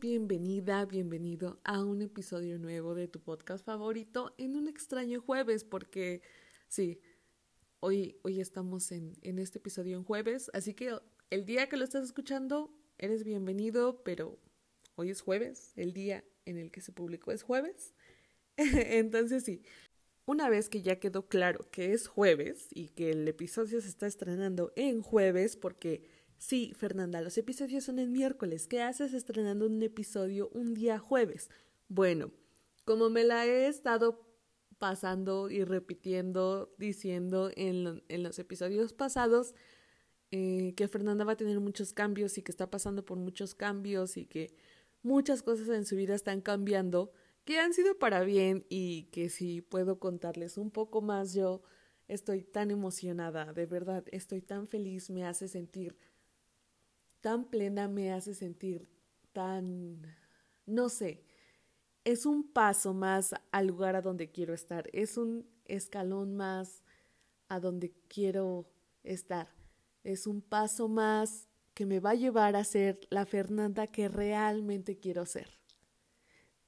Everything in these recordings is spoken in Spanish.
bienvenida, bienvenido a un episodio nuevo de tu podcast favorito en un extraño jueves, porque sí, hoy, hoy estamos en, en este episodio en jueves, así que el día que lo estás escuchando, eres bienvenido, pero hoy es jueves, el día en el que se publicó es jueves. Entonces sí, una vez que ya quedó claro que es jueves y que el episodio se está estrenando en jueves, porque Sí, Fernanda, los episodios son el miércoles. ¿Qué haces estrenando un episodio un día jueves? Bueno, como me la he estado pasando y repitiendo, diciendo en, los episodios pasados, eh, que Fernanda va a tener muchos cambios y que está pasando por muchos cambios y que muchas cosas en su vida están cambiando, que han sido para bien y que si puedo contarles un poco más, yo estoy tan emocionada, de verdad, estoy tan feliz, me hace sentir tan plena me hace sentir tan, no sé, es un paso más al lugar a donde quiero estar, es un escalón más a donde quiero estar, es un paso más que me va a llevar a ser la Fernanda que realmente quiero ser.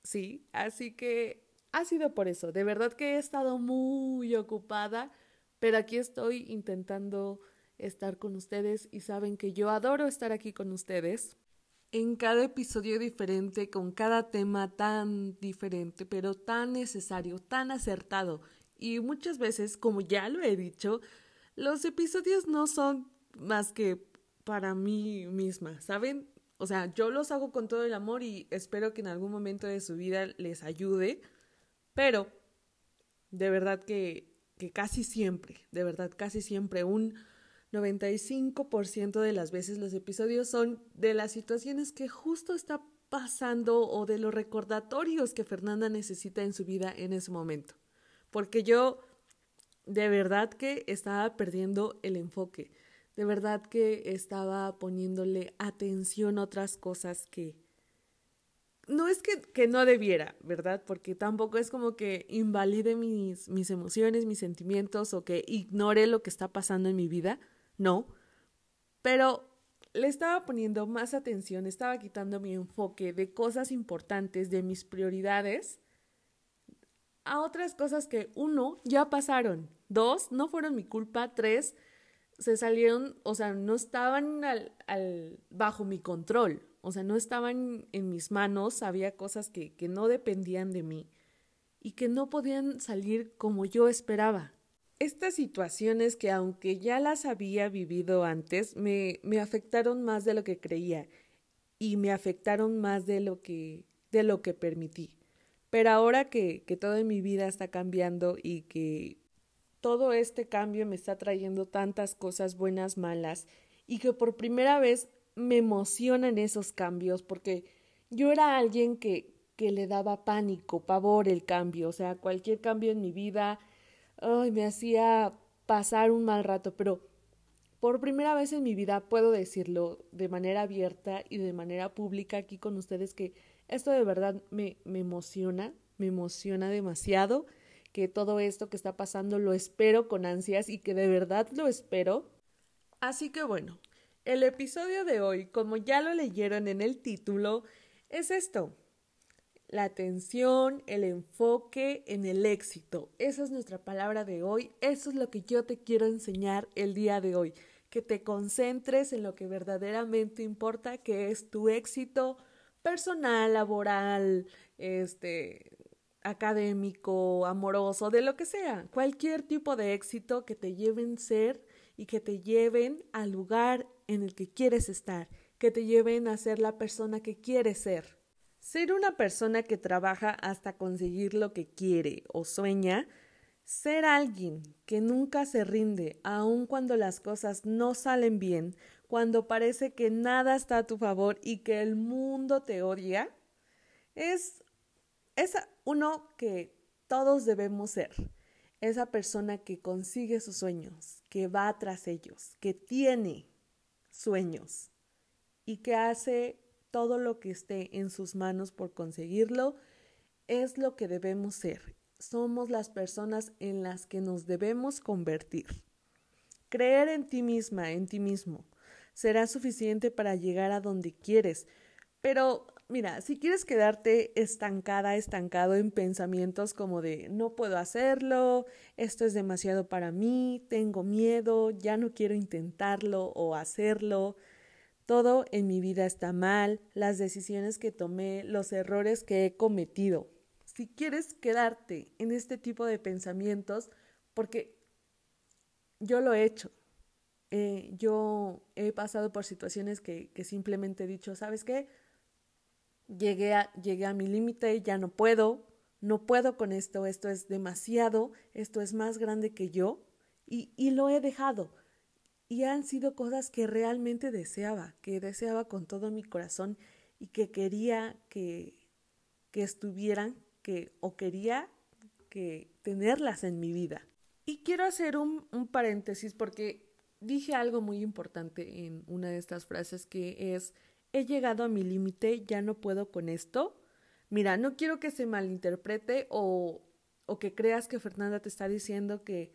Sí, así que ha sido por eso, de verdad que he estado muy ocupada, pero aquí estoy intentando estar con ustedes y saben que yo adoro estar aquí con ustedes en cada episodio diferente, con cada tema tan diferente, pero tan necesario, tan acertado. Y muchas veces, como ya lo he dicho, los episodios no son más que para mí misma, ¿saben? O sea, yo los hago con todo el amor y espero que en algún momento de su vida les ayude, pero de verdad que, que casi siempre, de verdad casi siempre un 95% de las veces los episodios son de las situaciones que justo está pasando o de los recordatorios que Fernanda necesita en su vida en ese momento. Porque yo de verdad que estaba perdiendo el enfoque, de verdad que estaba poniéndole atención a otras cosas que no es que, que, no debiera, ¿verdad? Porque tampoco es como que invalide mis, mis emociones, mis sentimientos o que ignore lo que está pasando en mi vida, no, pero le estaba poniendo más atención, estaba quitando mi enfoque de cosas importantes, de mis prioridades, a otras cosas que, uno, ya pasaron, dos, no fueron mi culpa, tres, se salieron, o sea, no estaban bajo mi control, o sea, no estaban en mis manos, había cosas que, que no dependían de mí y que no podían salir como yo esperaba. Estas situaciones que aunque ya las había vivido antes, me, me afectaron más de lo que creía y me afectaron más de lo que, de lo que permití. Pero ahora que, que todo en mi vida está cambiando y que todo este cambio me está trayendo tantas cosas buenas, malas, y que por primera vez me emocionan esos cambios, porque yo era alguien que, que le daba pánico, pavor el cambio, o sea, cualquier cambio en mi vida ay, me hacía pasar un mal rato, pero por primera vez en mi vida puedo decirlo de manera abierta y de manera pública aquí con ustedes que esto de verdad me, me emociona, me emociona demasiado, que todo esto que está pasando lo espero con ansias y que de verdad lo espero. Así que bueno, el episodio de hoy, como ya lo leyeron en el título, es esto, la atención, el enfoque en el éxito. Esa es nuestra palabra de hoy. Eso es lo que yo te quiero enseñar el día de hoy. Que te concentres en lo que verdaderamente importa, que es tu éxito personal, laboral, este, académico, amoroso, de lo que sea. Cualquier tipo de éxito que te lleven ser y que te lleven al lugar en el que quieres estar, que te lleven a ser la persona que quieres ser. Ser una persona que trabaja hasta conseguir lo que quiere o sueña, ser alguien que nunca se rinde aun cuando las cosas no salen bien, cuando parece que nada está a tu favor y que el mundo te odia, es, es uno que todos debemos ser. Esa persona que consigue sus sueños, que va tras ellos, que tiene sueños y que hace todo lo que esté en sus manos por conseguirlo, es lo que debemos ser. Somos las personas en las que nos debemos convertir. Creer en ti misma, en ti mismo, será suficiente para llegar a donde quieres, pero mira, si quieres quedarte estancada, estancado en pensamientos como de no puedo hacerlo, esto es demasiado para mí, tengo miedo, ya no quiero intentarlo o hacerlo, todo en mi vida está mal, las decisiones que tomé, los errores que he cometido. Si quieres quedarte en este tipo de pensamientos, porque yo lo he hecho, eh, yo he pasado por situaciones que, simplemente he dicho, ¿sabes qué? llegué a, llegué a mi límite, ya no puedo, no puedo con esto, esto es demasiado, esto es más grande que yo, y, y lo he dejado. Y han sido cosas que realmente deseaba, que deseaba con todo mi corazón y que quería que, que estuvieran, que, o quería que tenerlas en mi vida. Y quiero hacer un, un paréntesis porque dije algo muy importante en una de estas frases que es he llegado a mi límite, ya no puedo con esto. Mira, no quiero que se malinterprete o, o que creas que Fernanda te está diciendo que,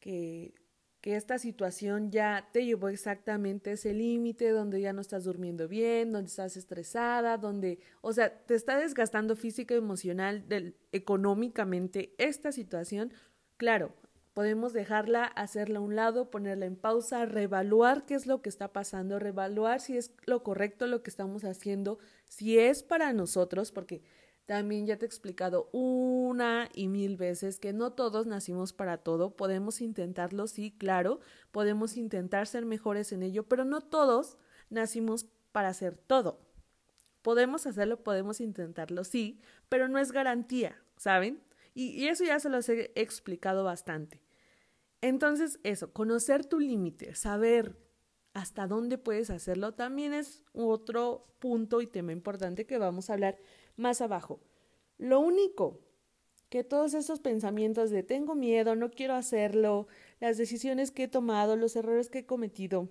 que, que esta situación ya te llevó exactamente ese límite donde ya no estás durmiendo bien, donde estás estresada, donde, o sea, te está desgastando física, emocional, económicamente esta situación. Claro, Podemos dejarla, hacerla a un lado, ponerla en pausa, reevaluar qué es lo que está pasando, reevaluar si es lo correcto lo que estamos haciendo, si es para nosotros, porque también ya te he explicado una y mil veces que no todos nacimos para todo, podemos intentarlo, sí, claro, podemos intentar ser mejores en ello, pero no todos nacimos para hacer todo. Podemos hacerlo, podemos intentarlo, sí, pero no es garantía, ¿saben? Y, y eso ya se los he explicado bastante. Entonces, eso, conocer tu límite, saber hasta dónde puedes hacerlo, también es otro punto y tema importante que vamos a hablar más abajo. Lo único que todos esos pensamientos de tengo miedo, no quiero hacerlo, las decisiones que he tomado, los errores que he cometido,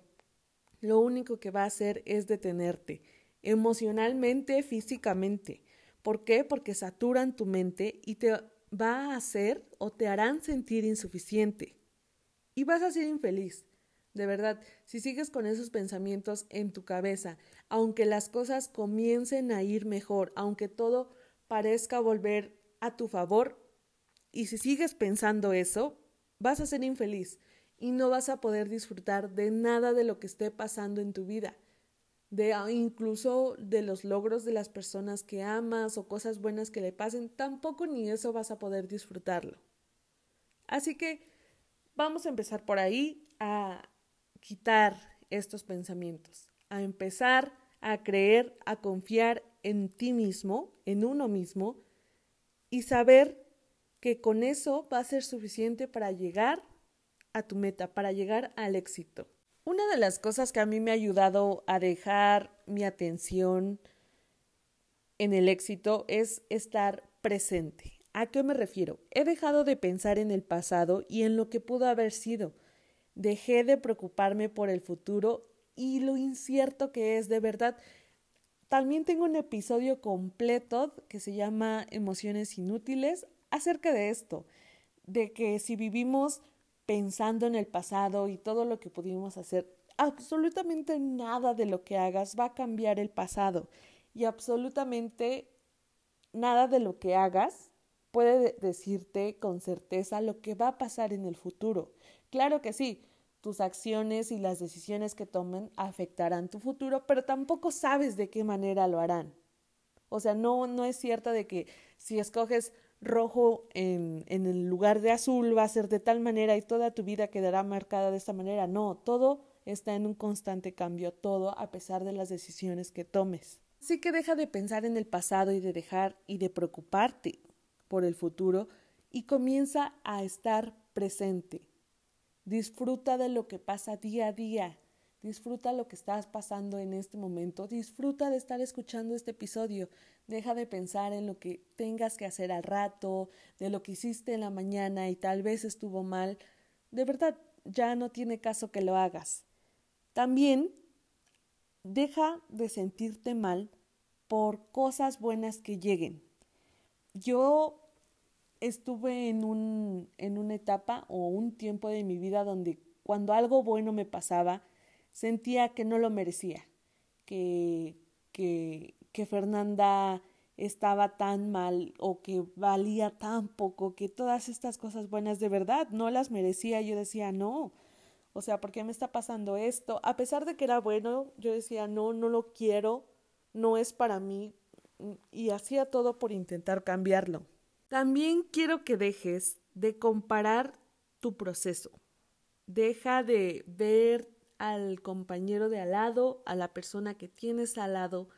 lo único que va a hacer es detenerte emocionalmente, físicamente. ¿Por qué? Porque saturan tu mente y te va a hacer o te harán sentir insuficiente y vas a ser infeliz. De verdad, si sigues con esos pensamientos en tu cabeza, aunque las cosas comiencen a ir mejor, aunque todo parezca volver a tu favor, y si sigues pensando eso, vas a ser infeliz y no vas a poder disfrutar de nada de lo que esté pasando en tu vida, de ah, incluso de los logros de las personas que amas o cosas buenas que le pasen, tampoco ni eso vas a poder disfrutarlo. Así que Vamos a empezar por ahí a quitar estos pensamientos, a empezar a creer, a confiar en ti mismo, en uno mismo, y saber que con eso va a ser suficiente para llegar a tu meta, para llegar al éxito. Una de las cosas que a mí me ha ayudado a dejar mi atención en el éxito es estar presente. ¿A qué me refiero? He dejado de pensar en el pasado y en lo que pudo haber sido. Dejé de preocuparme por el futuro y lo incierto que es de verdad. También tengo un episodio completo que se llama Emociones inútiles acerca de esto, de que si vivimos pensando en el pasado y todo lo que pudimos hacer, absolutamente nada de lo que hagas va a cambiar el pasado y absolutamente nada de lo que hagas puede decirte con certeza lo que va a pasar en el futuro. Claro que sí, tus acciones y las decisiones que tomen afectarán tu futuro, pero tampoco sabes de qué manera lo harán. O sea, no, no es cierto de que si escoges rojo en, en el lugar de azul va a ser de tal manera y toda tu vida quedará marcada de esta manera. No, todo está en un constante cambio, todo a pesar de las decisiones que tomes. Así que deja de pensar en el pasado y de dejar y de preocuparte por el futuro y comienza a estar presente. Disfruta de lo que pasa día a día. Disfruta lo que estás pasando en este momento. Disfruta de estar escuchando este episodio. Deja de pensar en lo que tengas que hacer al rato, de lo que hiciste en la mañana y tal vez estuvo mal. De verdad, ya no tiene caso que lo hagas. También deja de sentirte mal por cosas buenas que lleguen. Yo estuve en, un, en una etapa o un tiempo de mi vida donde cuando algo bueno me pasaba, sentía que no lo merecía, que, que, que Fernanda estaba tan mal o que valía tan poco, que todas estas cosas buenas de verdad no las merecía. Yo decía, no, o sea, ¿por qué me está pasando esto? A pesar de que era bueno, yo decía, no, no lo quiero, no es para mí y hacía todo por intentar cambiarlo. También quiero que dejes de comparar tu proceso. Deja de ver al compañero de al lado, a la persona que tienes al lado,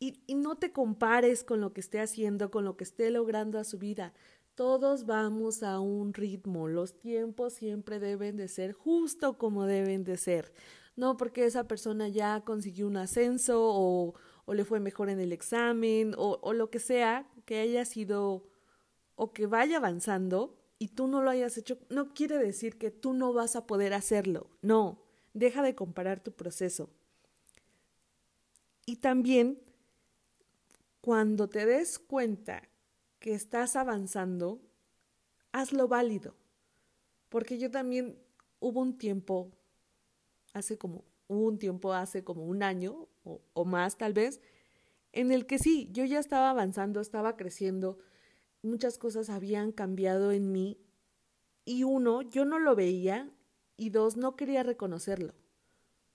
y, no te compares con lo que esté haciendo, con lo que esté logrando a su vida. Todos vamos a un ritmo, los tiempos siempre deben de ser justo como deben de ser. No porque esa persona ya consiguió un ascenso o, le fue mejor en el examen o lo que sea que haya sido o que vaya avanzando y tú no lo hayas hecho, no quiere decir que tú no vas a poder hacerlo. No, deja de comparar tu proceso. Y también, cuando te des cuenta que estás avanzando, hazlo válido. Porque yo también hubo un tiempo, hace como, un tiempo hace como un año o, o más tal vez, en el que sí, yo ya estaba avanzando, estaba creciendo, muchas cosas habían cambiado en mí y uno, yo no lo veía y dos, no quería reconocerlo.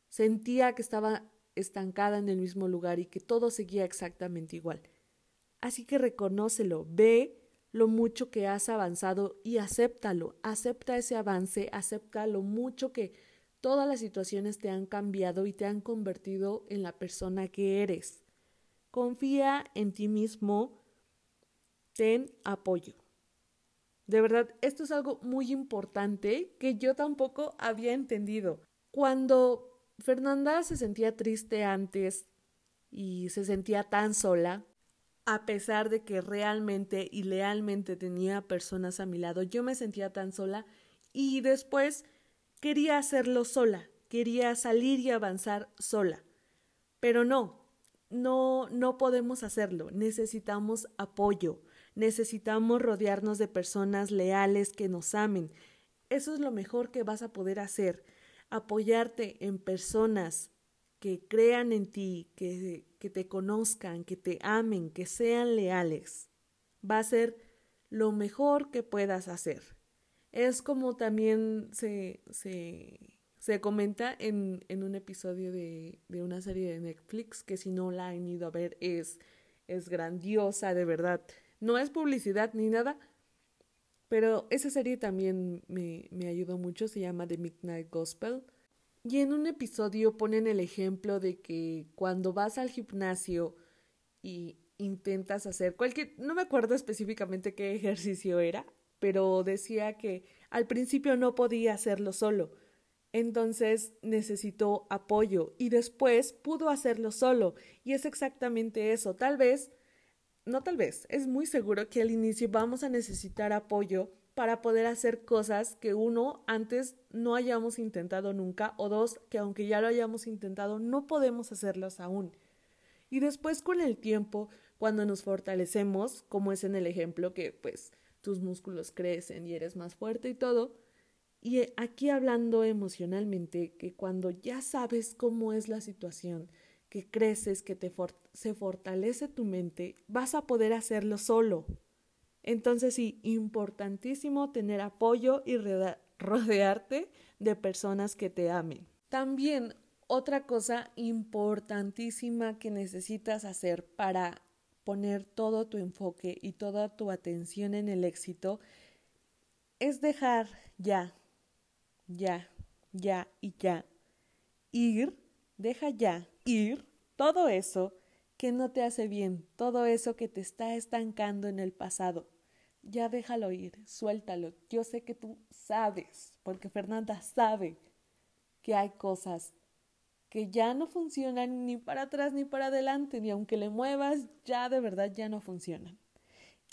Sentía que estaba estancada en el mismo lugar y que todo seguía exactamente igual. Así que reconócelo, ve lo mucho que has avanzado y acéptalo, acepta ese avance, acepta lo mucho que todas las situaciones te han cambiado y te han convertido en la persona que eres. Confía en ti mismo, ten apoyo. De verdad, esto es algo muy importante que yo tampoco había entendido. Cuando Fernanda se sentía triste antes y se sentía tan sola, a pesar de que realmente y lealmente tenía personas a mi lado, yo me sentía tan sola y después quería hacerlo sola, quería salir y avanzar sola. Pero no, no, no podemos hacerlo, necesitamos apoyo, necesitamos rodearnos de personas leales que nos amen. Eso es lo mejor que vas a poder hacer, apoyarte en personas que crean en ti, que, que te conozcan, que te amen, que sean leales. Va a ser lo mejor que puedas hacer. Es como también se, se, se comenta en, en un episodio de, de, una serie de Netflix que si no la han ido a ver es, es grandiosa, de verdad. No es publicidad ni nada, pero esa serie también me, me ayudó mucho, se llama The Midnight Gospel. Y en un episodio ponen el ejemplo de que cuando vas al gimnasio y intentas hacer cualquier, no me acuerdo específicamente qué ejercicio era, pero decía que al principio no podía hacerlo solo, entonces necesitó apoyo y después pudo hacerlo solo. Y es exactamente eso. Tal vez, no tal vez, es muy seguro que al inicio vamos a necesitar apoyo para poder hacer cosas que uno antes no hayamos intentado nunca o dos que aunque ya lo hayamos intentado no podemos hacerlas aún. Y después con el tiempo, cuando nos fortalecemos, como es en el ejemplo que pues tus músculos crecen y eres más fuerte y todo, y aquí hablando emocionalmente, que cuando ya sabes cómo es la situación, que creces, que te se fortalece tu mente, vas a poder hacerlo solo. Entonces sí, importantísimo tener apoyo y rodearte de personas que te amen. También otra cosa importantísima que necesitas hacer para poner todo tu enfoque y toda tu atención en el éxito es dejar ya, ya, ya y ya ir, deja ya ir todo eso que no te hace bien, todo eso que te está estancando en el pasado. Ya déjalo ir, suéltalo. Yo sé que tú sabes, porque Fernanda sabe que hay cosas que ya no funcionan ni para atrás ni para adelante, ni aunque le muevas, ya de verdad ya no funcionan.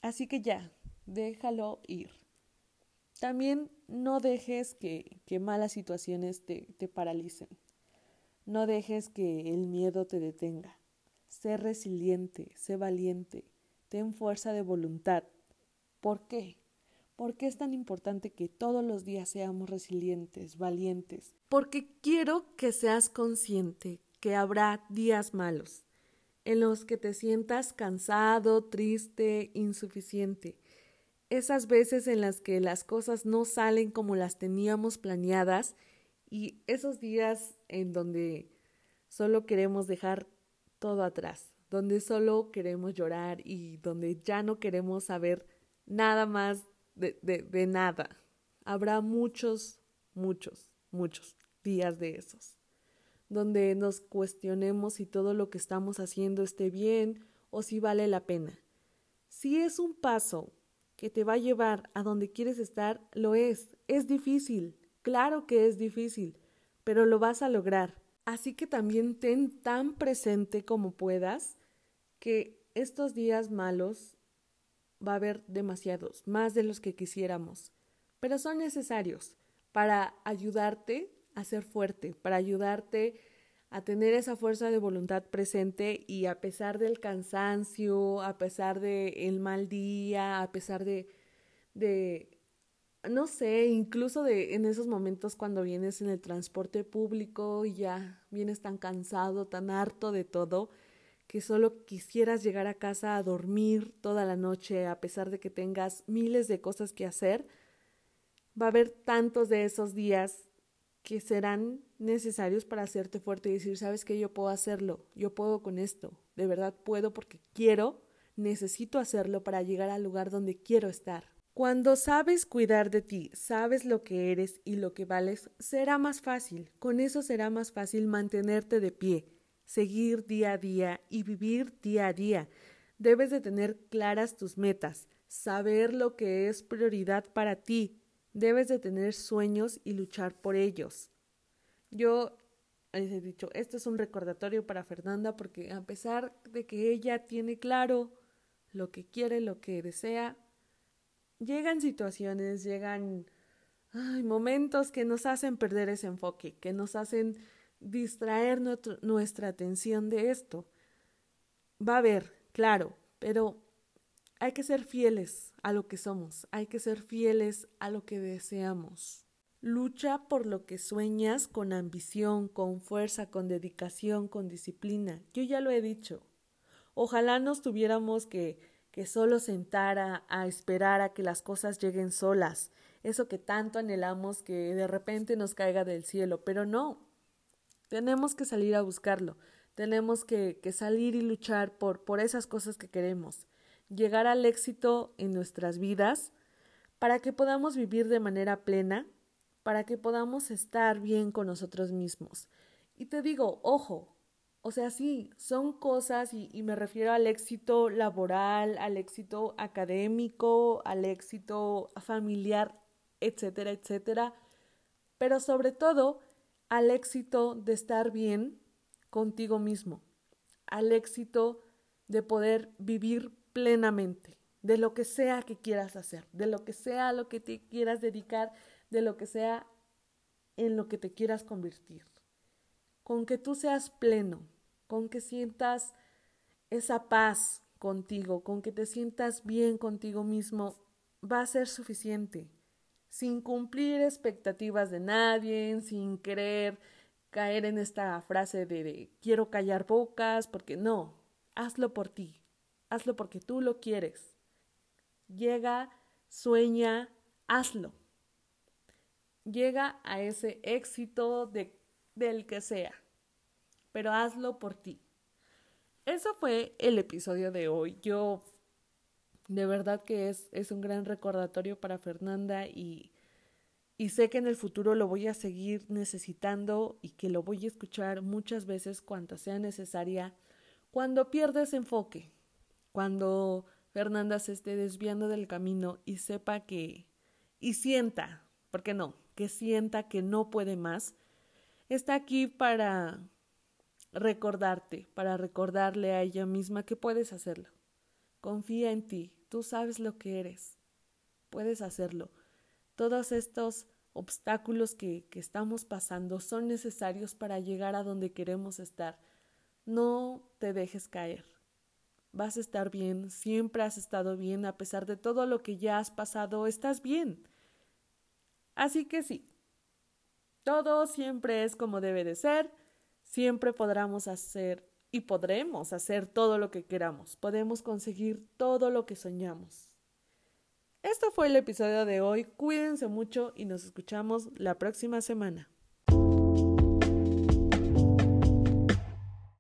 Así que ya, déjalo ir. También no dejes que, que malas situaciones te, te paralicen. No dejes que el miedo te detenga. Sé resiliente, sé valiente, ten fuerza de voluntad. ¿Por qué? ¿Por qué es tan importante que todos los días seamos resilientes, valientes? Porque quiero que seas consciente que habrá días malos, en los que te sientas cansado, triste, insuficiente. Esas veces en las que las cosas no salen como las teníamos planeadas y esos días en donde solo queremos dejar todo atrás, donde solo queremos llorar y donde ya no queremos saber nada más de, de, de nada. Habrá muchos, muchos, muchos días de esos donde nos cuestionemos si todo lo que estamos haciendo esté bien o si vale la pena. Si es un paso que te va a llevar a donde quieres estar, lo es. Es difícil, claro que es difícil, pero lo vas a lograr. Así que también ten tan presente como puedas que estos días malos va a haber demasiados, más de los que quisiéramos, pero son necesarios para ayudarte a ser fuerte, para ayudarte a tener esa fuerza de voluntad presente y a pesar del cansancio, a pesar del el mal día, a pesar de, de, no sé, incluso de en esos momentos cuando vienes en el transporte público y ya vienes tan cansado, tan harto de todo, que solo quisieras llegar a casa a dormir toda la noche a pesar de que tengas miles de cosas que hacer, va a haber tantos de esos días que serán necesarios para hacerte fuerte y decir, sabes que yo puedo hacerlo, yo puedo con esto, de verdad puedo porque quiero, necesito hacerlo para llegar al lugar donde quiero estar. Cuando sabes cuidar de ti, sabes lo que eres y lo que vales, será más fácil. Con eso será más fácil mantenerte de pie, seguir día a día y vivir día a día. Debes de tener claras tus metas, saber lo que es prioridad para ti, Debes de tener sueños y luchar por ellos. Yo les he dicho, esto es un recordatorio para Fernanda porque a pesar de que ella tiene claro lo que quiere, lo que desea, llegan situaciones, llegan momentos que nos hacen perder ese enfoque, que nos hacen distraer nuestra atención de esto. Va a haber, claro, pero hay que ser fieles a lo que somos, hay que ser fieles a lo que deseamos. Lucha por lo que sueñas con ambición, con fuerza, con dedicación, con disciplina. Yo ya lo he dicho. Ojalá nos tuviéramos que, que solo sentar a, a esperar a que las cosas lleguen solas, eso que tanto anhelamos que de repente nos caiga del cielo, pero no. Tenemos que salir a buscarlo, tenemos que, que salir y luchar por, por esas cosas que queremos llegar al éxito en nuestras vidas, para que podamos vivir de manera plena, para que podamos estar bien con nosotros mismos. Y te digo, ojo, o sea, sí, son cosas y, me refiero al éxito laboral, al éxito académico, al éxito familiar, etcétera, etcétera, pero sobre todo al éxito de estar bien contigo mismo, al éxito de poder vivir plenamente de lo que sea que quieras hacer, de lo que sea a lo que te quieras dedicar, de lo que sea en lo que te quieras convertir. Con que tú seas pleno, con que sientas esa paz contigo, con que te sientas bien contigo mismo, va a ser suficiente. Sin cumplir expectativas de nadie, sin querer caer en esta frase de, quiero callar bocas, porque no, hazlo por ti, hazlo porque tú lo quieres. Llega, sueña, hazlo. Llega a ese éxito de, del que sea, pero hazlo por ti. Eso fue el episodio de hoy. Yo de verdad que es, es un gran recordatorio para Fernanda y, y sé que en el futuro lo voy a seguir necesitando y que lo voy a escuchar muchas veces cuanto sea necesaria cuando pierdes enfoque, cuando Fernanda se esté desviando del camino y sepa que, y sienta, ¿por qué no? Que sienta que no puede más, está aquí para recordarte, para recordarle a ella misma que puedes hacerlo. Confía en ti, tú sabes lo que eres, puedes hacerlo. Todos estos obstáculos que, que estamos pasando son necesarios para llegar a donde queremos estar. No te dejes caer vas a estar bien, siempre has estado bien, a pesar de todo lo que ya has pasado, estás bien. Así que sí, todo siempre es como debe de ser, siempre podremos hacer y podremos hacer todo lo que queramos, podemos conseguir todo lo que soñamos. Esto fue el episodio de hoy, cuídense mucho y nos escuchamos la próxima semana.